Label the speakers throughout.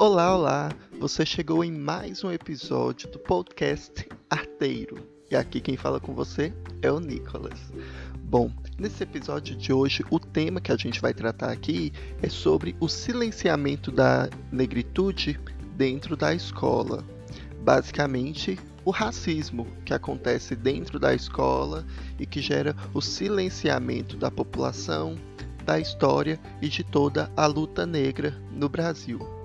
Speaker 1: Olá, olá! Você chegou em mais um episódio do podcast Arteiro. E aqui quem fala com você é o Nicolas. Bom, nesse episódio de hoje, o tema que a gente vai tratar aqui é sobre o silenciamento da negritude dentro da escola. Basicamente, o racismo que acontece dentro da escola e que gera o silenciamento da população, da história e de toda a luta negra no Brasil.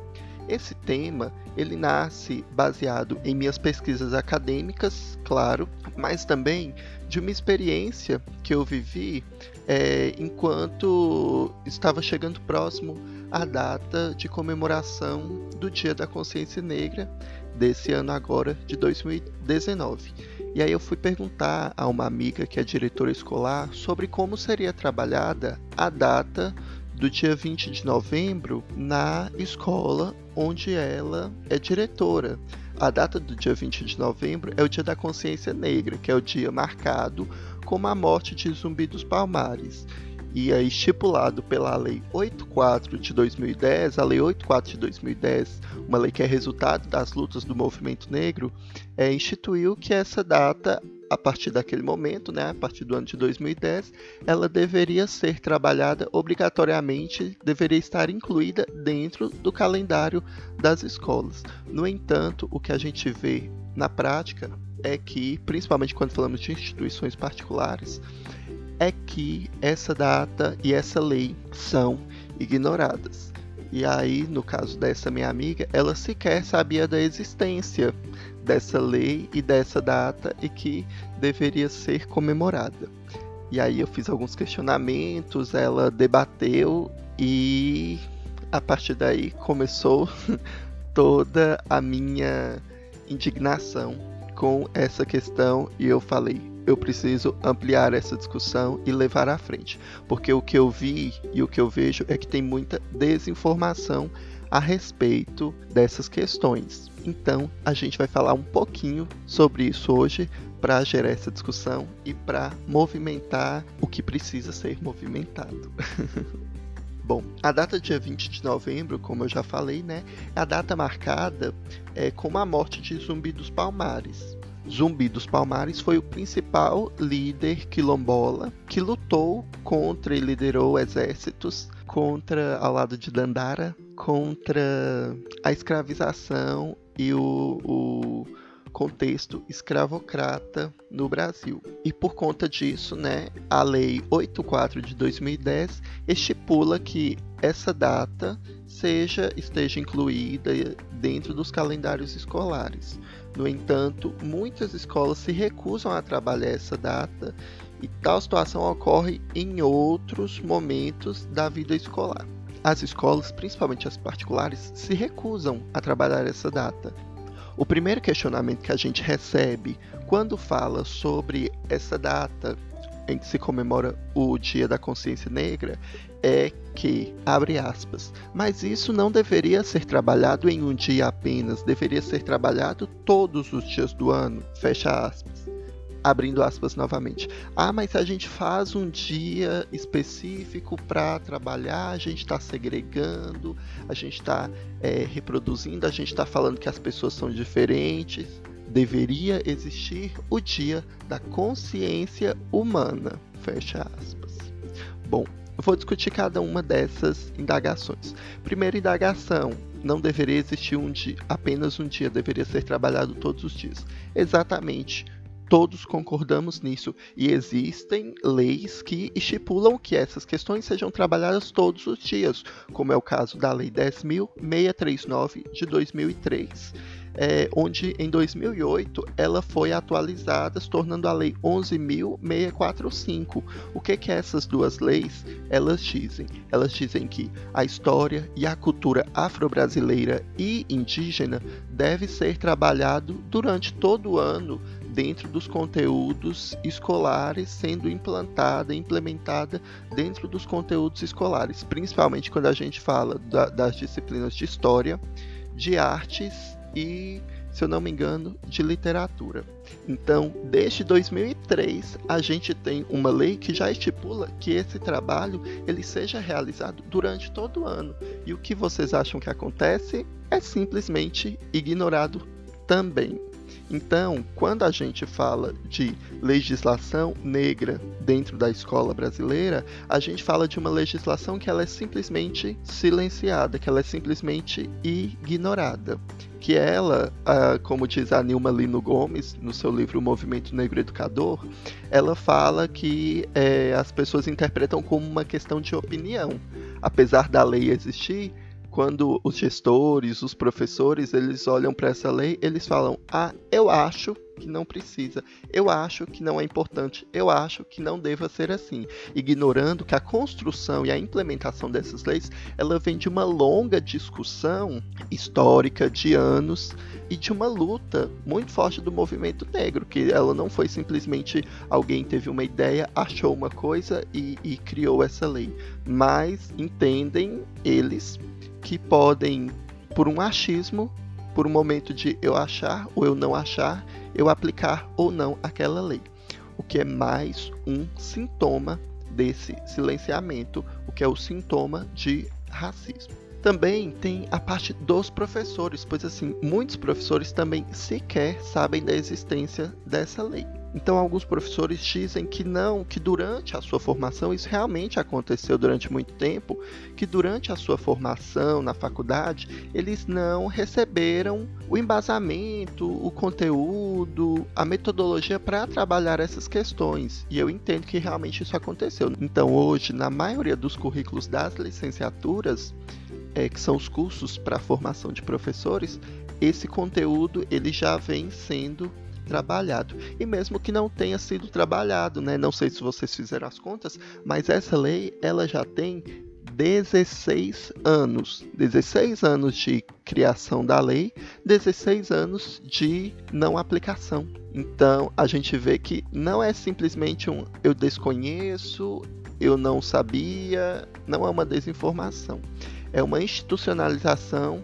Speaker 1: Esse tema ele nasce baseado em minhas pesquisas acadêmicas, claro, mas também de uma experiência que eu vivi é, enquanto estava chegando próximo à data de comemoração do Dia da Consciência Negra desse ano agora de 2019. E aí eu fui perguntar a uma amiga que é diretora escolar sobre como seria trabalhada a data do dia 20 de novembro na escola onde ela é diretora. A data do dia 20 de novembro é o Dia da Consciência Negra, que é o dia marcado como a morte de Zumbi dos Palmares e é estipulado pela Lei 84 de 2010, a Lei 84 de 2010, uma lei que é resultado das lutas do movimento negro, é, instituiu que essa data, a partir daquele momento, né, a partir do ano de 2010, ela deveria ser trabalhada obrigatoriamente, deveria estar incluída dentro do calendário das escolas. No entanto, o que a gente vê na prática é que, principalmente quando falamos de instituições particulares, é que essa data e essa lei são ignoradas. E aí, no caso dessa minha amiga, ela sequer sabia da existência dessa lei e dessa data e que deveria ser comemorada. E aí eu fiz alguns questionamentos, ela debateu e a partir daí começou toda a minha indignação com essa questão e eu falei: eu preciso ampliar essa discussão e levar à frente, porque o que eu vi e o que eu vejo é que tem muita desinformação a respeito dessas questões. Então, a gente vai falar um pouquinho sobre isso hoje para gerar essa discussão e para movimentar o que precisa ser movimentado. Bom, a data dia 20 de novembro, como eu já falei, né, é a data marcada é, com a morte de Zumbi dos Palmares. Zumbi dos Palmares foi o principal líder quilombola que lutou contra e liderou exércitos contra ao lado de Dandara contra a escravização e o, o contexto escravocrata no Brasil. E por conta disso, né, a Lei 84 de 2010 estipula que essa data seja esteja incluída dentro dos calendários escolares. No entanto, muitas escolas se recusam a trabalhar essa data e tal situação ocorre em outros momentos da vida escolar. As escolas, principalmente as particulares, se recusam a trabalhar essa data. O primeiro questionamento que a gente recebe quando fala sobre essa data em que se comemora o Dia da Consciência Negra é que, abre aspas, mas isso não deveria ser trabalhado em um dia apenas, deveria ser trabalhado todos os dias do ano, fecha aspas. Abrindo aspas novamente. Ah, mas a gente faz um dia específico para trabalhar, a gente está segregando, a gente está é, reproduzindo, a gente está falando que as pessoas são diferentes deveria existir o dia da consciência humana. Fecha aspas. Bom, vou discutir cada uma dessas indagações. Primeira indagação: não deveria existir um dia, apenas um dia, deveria ser trabalhado todos os dias. Exatamente. Todos concordamos nisso e existem leis que estipulam que essas questões sejam trabalhadas todos os dias, como é o caso da Lei 10.639 de 2003 é, onde em 2008 ela foi atualizada, tornando a Lei 11.645. O que que essas duas leis elas dizem? Elas dizem que a história e a cultura afro-brasileira e indígena deve ser trabalhado durante todo o ano dentro dos conteúdos escolares, sendo implantada, implementada dentro dos conteúdos escolares, principalmente quando a gente fala da, das disciplinas de história, de artes e se eu não me engano, de literatura. Então, desde 2003, a gente tem uma lei que já estipula que esse trabalho ele seja realizado durante todo o ano. E o que vocês acham que acontece é simplesmente ignorado também. Então, quando a gente fala de legislação negra dentro da escola brasileira, a gente fala de uma legislação que ela é simplesmente silenciada, que ela é simplesmente ignorada. Que ela, como diz a Nilma Lino Gomes, no seu livro Movimento Negro Educador, ela fala que é, as pessoas interpretam como uma questão de opinião. Apesar da lei existir, quando os gestores, os professores, eles olham para essa lei, eles falam: "Ah, eu acho que não precisa. Eu acho que não é importante. Eu acho que não deva ser assim", ignorando que a construção e a implementação dessas leis, ela vem de uma longa discussão histórica de anos e de uma luta muito forte do movimento negro, que ela não foi simplesmente alguém teve uma ideia, achou uma coisa e, e criou essa lei, mas entendem eles que podem, por um achismo, por um momento de eu achar ou eu não achar, eu aplicar ou não aquela lei. O que é mais um sintoma desse silenciamento, o que é o sintoma de racismo. Também tem a parte dos professores, pois assim, muitos professores também sequer sabem da existência dessa lei. Então, alguns professores dizem que não, que durante a sua formação, isso realmente aconteceu durante muito tempo, que durante a sua formação na faculdade, eles não receberam o embasamento, o conteúdo, a metodologia para trabalhar essas questões. E eu entendo que realmente isso aconteceu. Então, hoje, na maioria dos currículos das licenciaturas, é, que são os cursos para formação de professores, esse conteúdo ele já vem sendo trabalhado. E mesmo que não tenha sido trabalhado, né? Não sei se vocês fizeram as contas, mas essa lei ela já tem 16 anos. 16 anos de criação da lei, 16 anos de não aplicação. Então a gente vê que não é simplesmente um eu desconheço, eu não sabia, não é uma desinformação. É uma institucionalização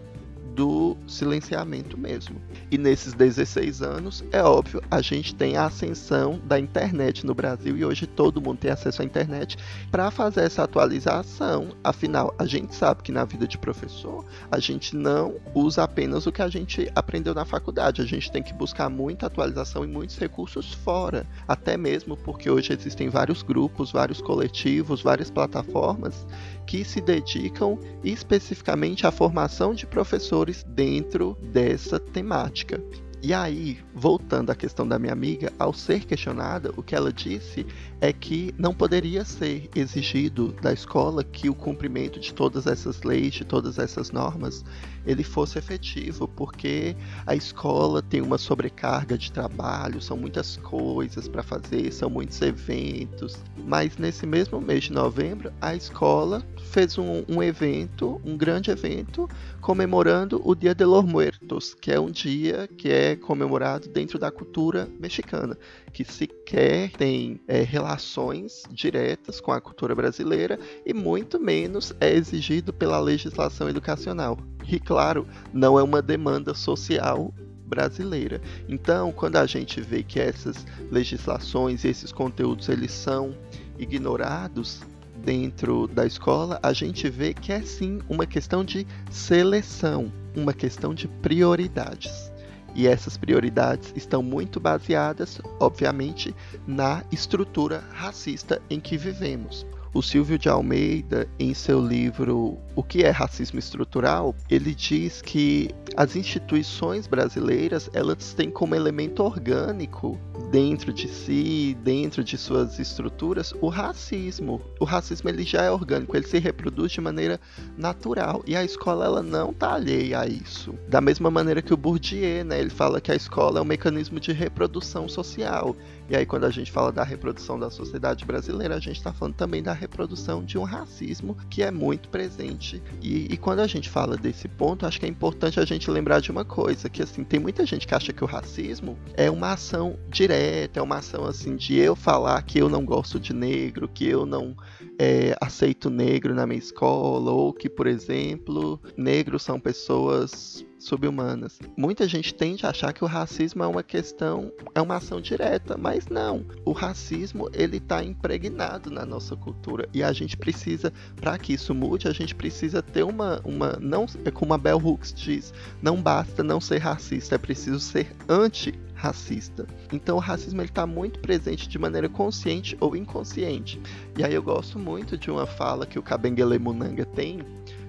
Speaker 1: do silenciamento mesmo. E nesses 16 anos, é óbvio, a gente tem a ascensão da internet no Brasil e hoje todo mundo tem acesso à internet para fazer essa atualização. Afinal, a gente sabe que na vida de professor, a gente não usa apenas o que a gente aprendeu na faculdade, a gente tem que buscar muita atualização e muitos recursos fora, até mesmo porque hoje existem vários grupos, vários coletivos, várias plataformas que se dedicam especificamente à formação de professores dentro dessa temática. E aí, voltando à questão da minha amiga, ao ser questionada, o que ela disse é que não poderia ser exigido da escola que o cumprimento de todas essas leis, de todas essas normas, ele fosse efetivo, porque a escola tem uma sobrecarga de trabalho, são muitas coisas para fazer, são muitos eventos. Mas nesse mesmo mês de novembro, a escola fez um, um evento, um grande evento, comemorando o Dia de los Muertos, que é um dia que é comemorado dentro da cultura mexicana, que sequer tem é, relações diretas com a cultura brasileira e muito menos é exigido pela legislação educacional. E claro, não é uma demanda social brasileira. Então, quando a gente vê que essas legislações esses conteúdos eles são ignorados, dentro da escola, a gente vê que é sim uma questão de seleção, uma questão de prioridades. E essas prioridades estão muito baseadas, obviamente, na estrutura racista em que vivemos. O Silvio de Almeida, em seu livro O que é racismo estrutural, ele diz que as instituições brasileiras, elas têm como elemento orgânico dentro de si, dentro de suas estruturas, o racismo. O racismo ele já é orgânico, ele se reproduz de maneira natural e a escola ela não está alheia a isso. Da mesma maneira que o Bourdieu, né, ele fala que a escola é um mecanismo de reprodução social. E aí, quando a gente fala da reprodução da sociedade brasileira, a gente está falando também da reprodução de um racismo que é muito presente. E, e, quando a gente fala desse ponto, acho que é importante a gente lembrar de uma coisa: que assim, tem muita gente que acha que o racismo é uma ação direta, é uma ação assim de eu falar que eu não gosto de negro, que eu não é, aceito negro na minha escola, ou que, por exemplo, negros são pessoas subhumanas. Muita gente tende a achar que o racismo é uma questão, é uma ação direta, mas não. O racismo ele está impregnado na nossa cultura e a gente precisa, para que isso mude, a gente precisa ter uma, uma não, é como a Bell Hooks diz, não basta não ser racista, é preciso ser anti racista. Então o racismo está muito presente de maneira consciente ou inconsciente. E aí eu gosto muito de uma fala que o Kabengele Munanga tem,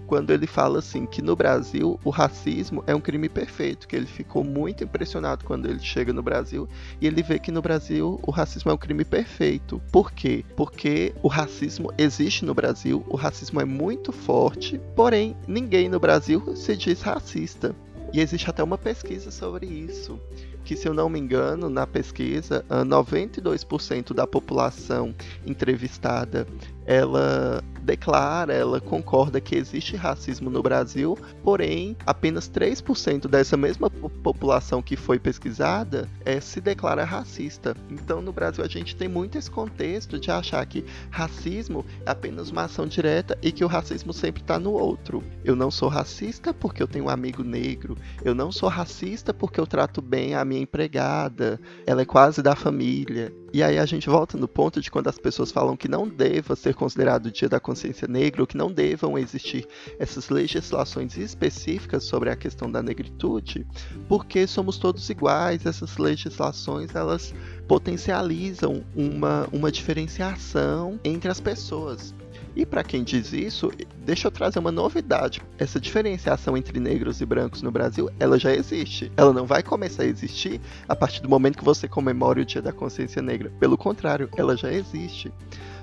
Speaker 1: quando ele fala assim que no Brasil o racismo é um crime perfeito, que ele ficou muito impressionado quando ele chega no Brasil e ele vê que no Brasil o racismo é um crime perfeito. Por quê? Porque o racismo existe no Brasil, o racismo é muito forte, porém ninguém no Brasil se diz racista. E existe até uma pesquisa sobre isso que, se eu não me engano, na pesquisa, 92% da população entrevistada ela declara, ela concorda que existe racismo no Brasil, porém, apenas 3% dessa mesma população que foi pesquisada é, se declara racista. Então, no Brasil, a gente tem muito esse contexto de achar que racismo é apenas uma ação direta e que o racismo sempre está no outro. Eu não sou racista porque eu tenho um amigo negro, eu não sou racista porque eu trato bem a minha empregada, ela é quase da família. E aí a gente volta no ponto de quando as pessoas falam que não deva ser considerado o Dia da Consciência Negra, ou que não devam existir essas legislações específicas sobre a questão da negritude, porque somos todos iguais, essas legislações elas potencializam uma, uma diferenciação entre as pessoas. E para quem diz isso, deixa eu trazer uma novidade. Essa diferenciação entre negros e brancos no Brasil, ela já existe. Ela não vai começar a existir a partir do momento que você comemore o Dia da Consciência Negra. Pelo contrário, ela já existe.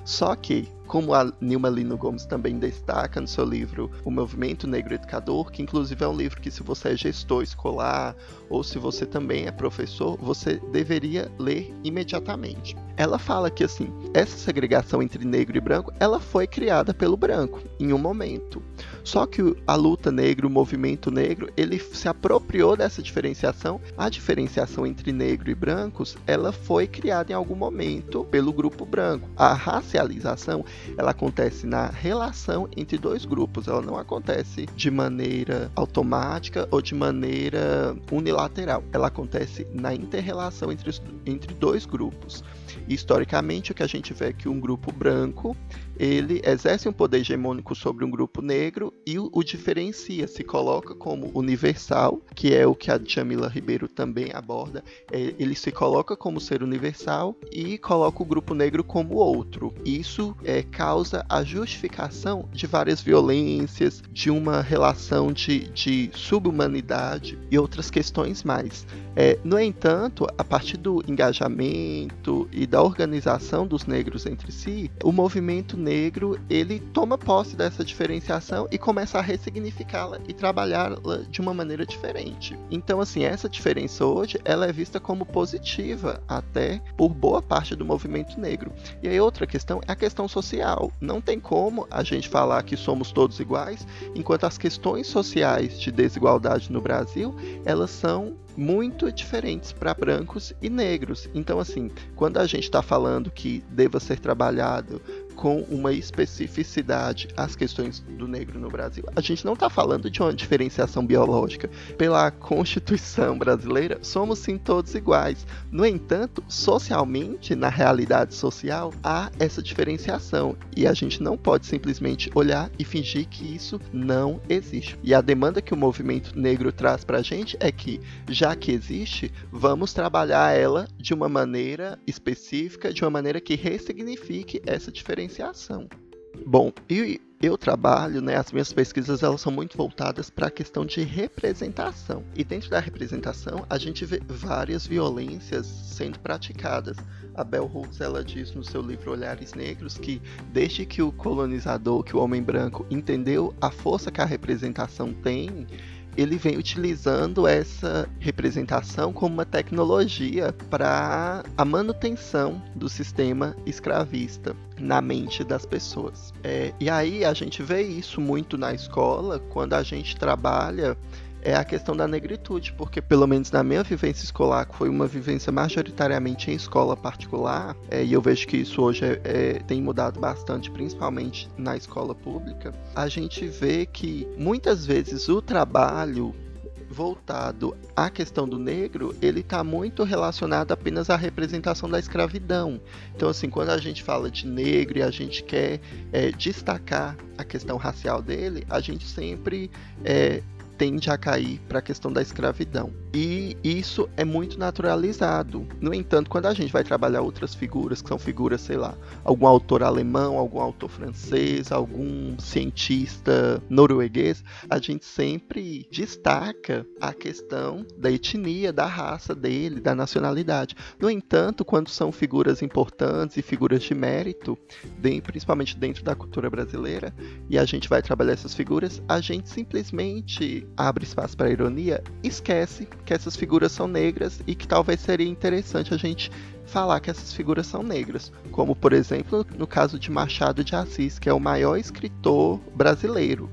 Speaker 1: Só que como a Nilma Lino Gomes também destaca no seu livro O Movimento Negro Educador, que inclusive é um livro que se você é gestor escolar ou se você também é professor, você deveria ler imediatamente. Ela fala que assim, essa segregação entre negro e branco, ela foi criada pelo branco em um momento. Só que a luta negra, o movimento negro, ele se apropriou dessa diferenciação. A diferenciação entre negro e brancos, ela foi criada em algum momento pelo grupo branco. A racialização, ela acontece na relação entre dois grupos, ela não acontece de maneira automática ou de maneira unilateral. Ela acontece na interrelação entre, entre dois grupos. Historicamente, o que a gente vê é que um grupo branco ele exerce um poder hegemônico sobre um grupo negro e o, o, diferencia, se coloca como universal, que é o que a Jamila Ribeiro também aborda. É, ele se coloca como ser universal e coloca o grupo negro como outro. Isso é, causa a justificação de várias violências, de uma relação de, de subhumanidade e outras questões mais. É, no entanto, a partir do engajamento e da organização dos negros entre si, o movimento negro ele toma posse dessa diferenciação e começa a ressignificá-la e trabalhá-la de uma maneira diferente. Então, assim, essa diferença hoje ela é vista como positiva até por boa parte do movimento negro. E aí outra questão é a questão social. Não tem como a gente falar que somos todos iguais, enquanto as questões sociais de desigualdade no Brasil elas são muito diferentes para brancos e negros. Então, assim, quando a gente está falando que deva ser trabalhado com uma especificidade as questões do negro no Brasil. A gente não está falando de uma diferenciação biológica. Pela Constituição brasileira, somos sim todos iguais. No entanto, socialmente, na realidade social, há essa diferenciação e a gente não pode simplesmente olhar e fingir que isso não existe. E a demanda que o movimento negro traz para a gente é que, já que existe, vamos trabalhar ela de uma maneira específica, de uma maneira que ressignifique essa diferenciação diferenciação. Bom, e eu trabalho, né, as minhas pesquisas elas são muito voltadas para a questão de representação. E dentro da representação, a gente vê várias violências sendo praticadas. A Bell Hooks ela diz no seu livro Olhares Negros que desde que o colonizador, que o homem branco entendeu a força que a representação tem, ele vem utilizando essa representação como uma tecnologia para a manutenção do sistema escravista na mente das pessoas. É, e aí a gente vê isso muito na escola quando a gente trabalha é a questão da negritude, porque pelo menos na minha vivência escolar, que foi uma vivência majoritariamente em escola particular, é, e eu vejo que isso hoje é, é, tem mudado bastante, principalmente na escola pública, a gente vê que muitas vezes o trabalho voltado à questão do negro, ele está muito relacionado apenas à representação da escravidão. Então, assim, quando a gente fala de negro e a gente quer é, destacar a questão racial dele, a gente sempre é, tende a cair para a questão da escravidão. E isso é muito naturalizado. No entanto, quando a gente vai trabalhar outras figuras, que são figuras, sei lá, algum autor alemão, algum autor francês, algum cientista norueguês, a gente sempre destaca a questão da etnia, da raça dele, da nacionalidade. No entanto, quando são figuras importantes e figuras de mérito, principalmente dentro da cultura brasileira, e a gente vai trabalhar essas figuras, a gente simplesmente abre espaço para ironia, esquece que essas figuras são negras e que talvez seria interessante a gente falar que essas figuras são negras, como por exemplo no caso de Machado de Assis, que é o maior escritor brasileiro.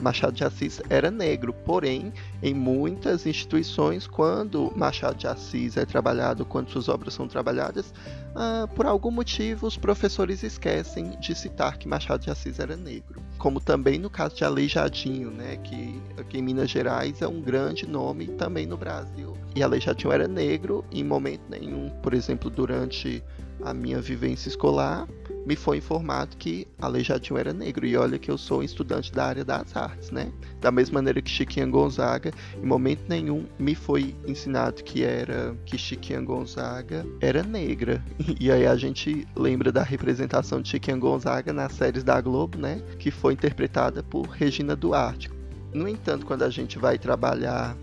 Speaker 1: Machado de Assis era negro, porém, em muitas instituições, quando Machado de Assis é trabalhado, quando suas obras são trabalhadas, ah, por algum motivo os professores esquecem de citar que Machado de Assis era negro. Como também no caso de Aleijadinho, né, que aqui em Minas Gerais é um grande nome também no Brasil. E Aleijadinho era negro, em momento nenhum, por exemplo, durante a minha vivência escolar, me foi informado que Aleijadinho era negro. E olha que eu sou um estudante da área das artes, né? Da mesma maneira que Chiquinha Gonzaga, em momento nenhum me foi ensinado que era que Chiquinha Gonzaga era negra. E aí a gente lembra da representação de Chiquinha Gonzaga nas séries da Globo, né? Que foi interpretada por Regina Duarte. No entanto, quando a gente vai trabalhar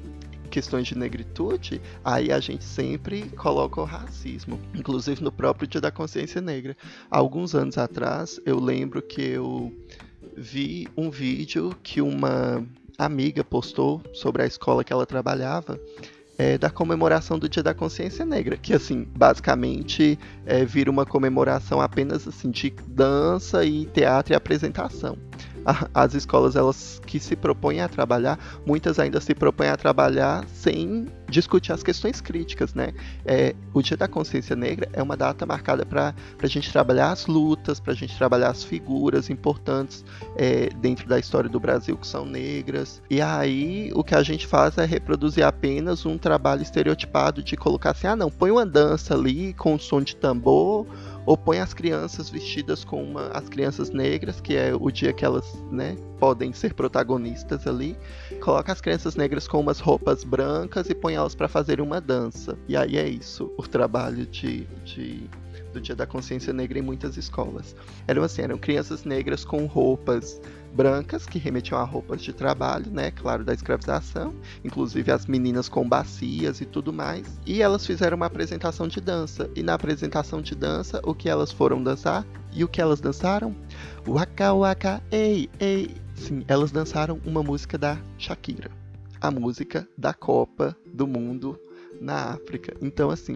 Speaker 1: questões de negritude, aí a gente sempre coloca o racismo, inclusive no próprio Dia da Consciência Negra. Alguns anos atrás, eu lembro que eu vi um vídeo que uma amiga postou sobre a escola que ela trabalhava. É, da comemoração do Dia da Consciência Negra, que assim, basicamente é, vira uma comemoração apenas assim de dança e teatro e apresentação as escolas elas que se propõem a trabalhar, muitas ainda se propõem a trabalhar sem discutir as questões críticas, né? É, o Dia da Consciência Negra é uma data marcada para a gente trabalhar as lutas, para a gente trabalhar as figuras importantes é, dentro da história do Brasil que são negras. E aí o que a gente faz é reproduzir apenas um trabalho estereotipado de colocar assim, ah não, põe uma dança ali com um som de tambor ou põe as crianças vestidas com uma, as crianças negras, que é o dia que elas, né, podem ser protagonistas ali. Coloca as crianças negras com umas roupas brancas e põe elas para fazer uma dança. E aí é isso, o trabalho de, de do Dia da Consciência Negra em muitas escolas. Eram assim, eram crianças negras com roupas brancas que remetiam a roupas de trabalho, né, claro, da escravização, inclusive as meninas com bacias e tudo mais. E elas fizeram uma apresentação de dança. E na apresentação de dança, o que elas foram dançar? E o que elas dançaram? Waka waka ei ei. Sim, elas dançaram uma música da Shakira. A música da Copa do Mundo na África. Então, assim,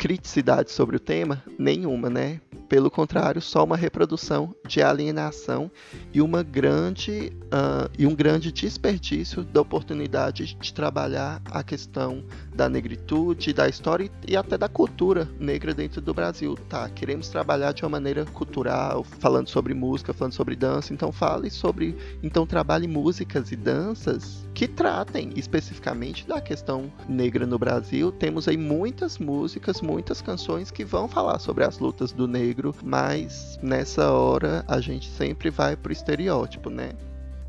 Speaker 1: criticidade sobre o tema? Nenhuma, né? Pelo contrário, só uma reprodução de alienação e, uma grande, uh, e um grande desperdício da oportunidade de trabalhar a questão da negritude, da história e até da cultura negra dentro do Brasil. Tá, queremos trabalhar de uma maneira cultural, falando sobre música, falando sobre dança, então fale sobre, então trabalhe músicas e danças que tratem especificamente da questão negra no Brasil. Temos aí muitas músicas, muitas canções que vão falar sobre as lutas do negro, mas nessa hora a gente sempre vai pro estereótipo, né?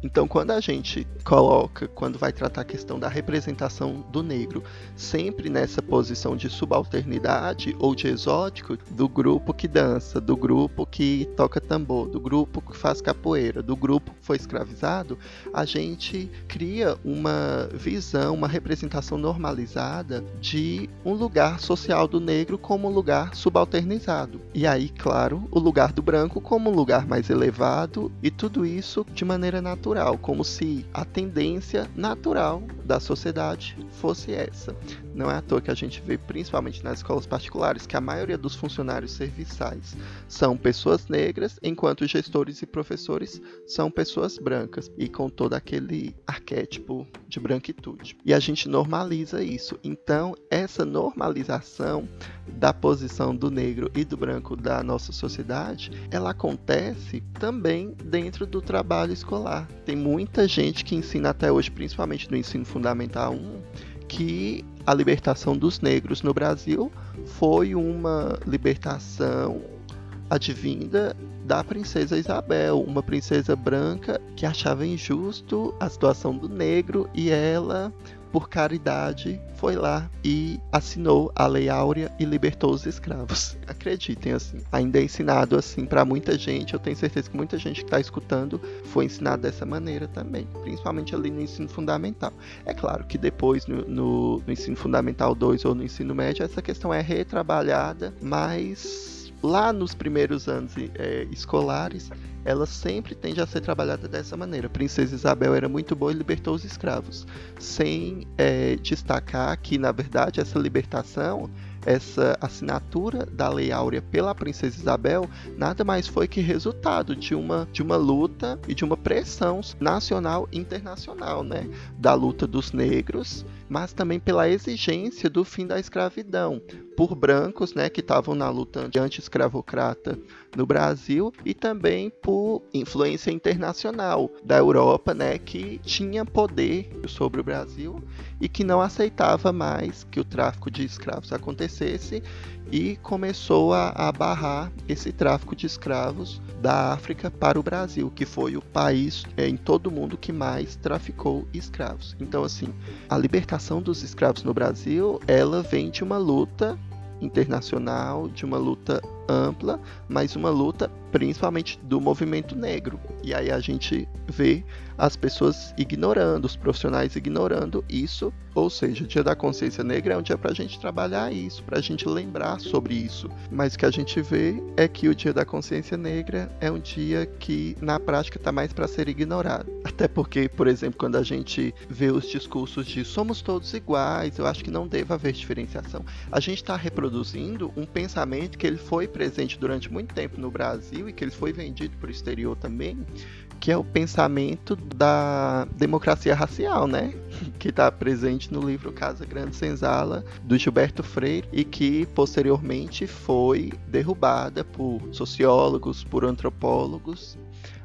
Speaker 1: Então, quando a gente coloca, quando vai tratar a questão da representação do negro, sempre nessa posição de subalternidade ou de exótico, do grupo que dança, do grupo que toca tambor, do grupo que faz capoeira, do grupo que foi escravizado, a gente cria uma visão, uma representação normalizada de um lugar social do negro como um lugar subalternizado. E aí, claro, o lugar do branco como um lugar mais elevado e tudo isso de maneira natural natural, como se a tendência natural da sociedade fosse essa. Não é à toa que a gente vê, principalmente nas escolas particulares, que a maioria dos funcionários serviçais são pessoas negras, enquanto gestores e professores são pessoas brancas, e com todo aquele arquétipo de branquitude. E a gente normaliza isso. Então, essa normalização da posição do negro e do branco da nossa sociedade, ela acontece também dentro do trabalho escolar. Tem muita gente que ensina até hoje, principalmente no ensino fundamental 1, que a libertação dos negros no Brasil foi uma libertação advinda da princesa Isabel, uma princesa branca que achava injusto a situação do negro e ela por caridade, foi lá e assinou a Lei Áurea e libertou os escravos. Acreditem, assim. Ainda é ensinado assim para muita gente. Eu tenho certeza que muita gente que está escutando foi ensinado dessa maneira também, principalmente ali no ensino fundamental. É claro que depois no, no, no ensino fundamental 2 ou no ensino médio essa questão é retrabalhada, mas lá nos primeiros anos é, escolares ela sempre tende a ser trabalhada dessa maneira. Princesa Isabel era muito boa e libertou os escravos, sem é, destacar que, na verdade, essa libertação essa assinatura da Lei Áurea pela Princesa Isabel nada mais foi que resultado de uma, de uma luta e de uma pressão nacional e internacional, né? Da luta dos negros, mas também pela exigência do fim da escravidão por brancos, né, que estavam na luta anti-escravocrata no Brasil e também por influência internacional da Europa, né, que tinha poder sobre o Brasil e que não aceitava mais que o tráfico de escravos acontecesse e começou a, a barrar esse tráfico de escravos da África para o Brasil, que foi o país é, em todo o mundo que mais traficou escravos. Então, assim, a libertação dos escravos no Brasil, ela vem de uma luta internacional, de uma luta ampla, mas uma luta principalmente do movimento negro. E aí a gente vê as pessoas ignorando, os profissionais ignorando isso. Ou seja, o Dia da Consciência Negra é um dia para a gente trabalhar isso, para a gente lembrar sobre isso. Mas o que a gente vê é que o Dia da Consciência Negra é um dia que na prática está mais para ser ignorado. Até porque, por exemplo, quando a gente vê os discursos de somos todos iguais, eu acho que não deve haver diferenciação. A gente está reproduzindo um pensamento que ele foi presente durante muito tempo no Brasil e que ele foi vendido para o exterior também, que é o pensamento da democracia racial, né? Que está presente no livro Casa Grande Senzala, do Gilberto Freire, e que posteriormente foi derrubada por sociólogos, por antropólogos,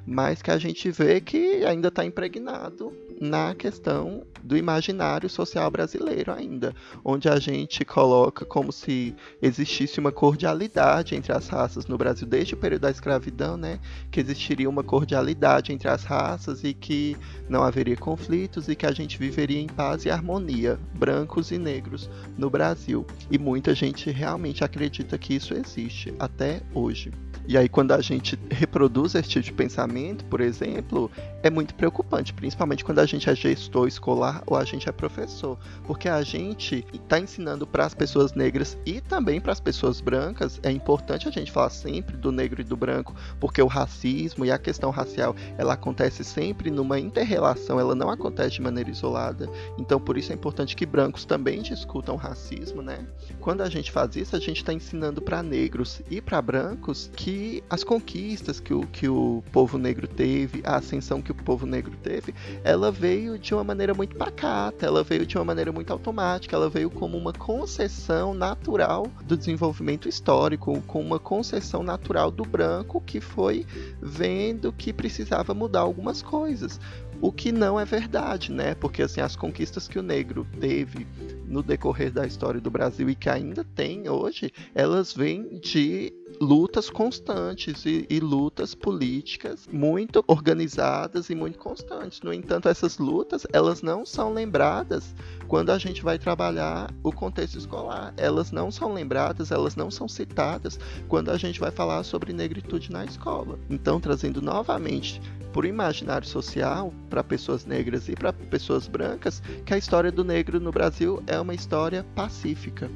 Speaker 1: mas que a gente vê que ainda está impregnado na questão do imaginário social brasileiro ainda, onde a gente coloca como se existisse uma cordialidade entre as raças no Brasil desde o período da escravidão, né, que existiria uma cordialidade entre as raças e que não haveria conflitos e que a gente viveria em paz e harmonia, brancos e negros no Brasil. E muita gente realmente acredita que isso existe até hoje. E aí, quando a gente reproduz esse tipo de pensamento, por exemplo, é muito preocupante, principalmente quando a gente é gestor escolar ou a gente é professor, porque a gente está ensinando para as pessoas negras e também para as pessoas brancas. É importante a gente falar sempre do negro e do branco, porque o racismo e a questão racial ela acontece sempre numa interrelação, ela não acontece de maneira isolada. Então, por isso é importante que brancos também discutam racismo, né? Quando a gente faz isso, a gente está ensinando para negros e para brancos que as conquistas que o, que o povo negro teve, a ascensão que o povo negro teve, ela veio de uma maneira muito pacata, ela veio de uma maneira muito automática, ela veio como uma concessão natural do desenvolvimento histórico, com uma concessão natural do branco que foi vendo que precisava mudar algumas coisas. O que não é verdade, né? Porque assim, as conquistas que o negro teve no decorrer da história do Brasil e que ainda tem hoje, elas vêm de lutas constantes e, e, lutas políticas muito organizadas e muito constantes. No entanto, essas lutas elas não são lembradas quando a gente vai trabalhar o contexto escolar. Elas não são lembradas, elas não são citadas quando a gente vai falar sobre negritude na escola. Então, trazendo novamente por imaginário social para pessoas negras e para pessoas brancas que a história do negro no Brasil é uma história pacífica.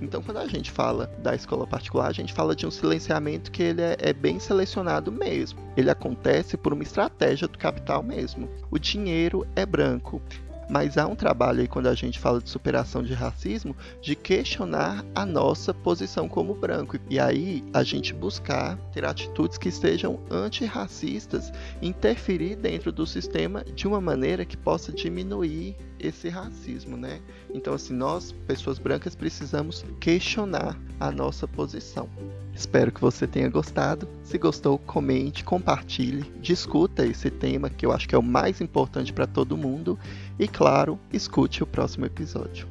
Speaker 1: Então, quando a gente fala da escola particular, a gente fala de um silenciamento que ele é, é, bem selecionado mesmo. Ele acontece por uma estratégia do capital mesmo. O dinheiro é branco. Mas há um trabalho aí quando a gente fala de superação de racismo, de questionar a nossa posição como branco. E aí a gente buscar ter atitudes que sejam antirracistas, interferir dentro do sistema de uma maneira que possa diminuir esse racismo, né? Então, assim, nós, pessoas brancas, precisamos questionar a nossa posição. Espero que você tenha gostado. Se gostou, comente, compartilhe, discuta esse tema que eu acho que é o mais importante para todo mundo e, claro, escute o próximo episódio.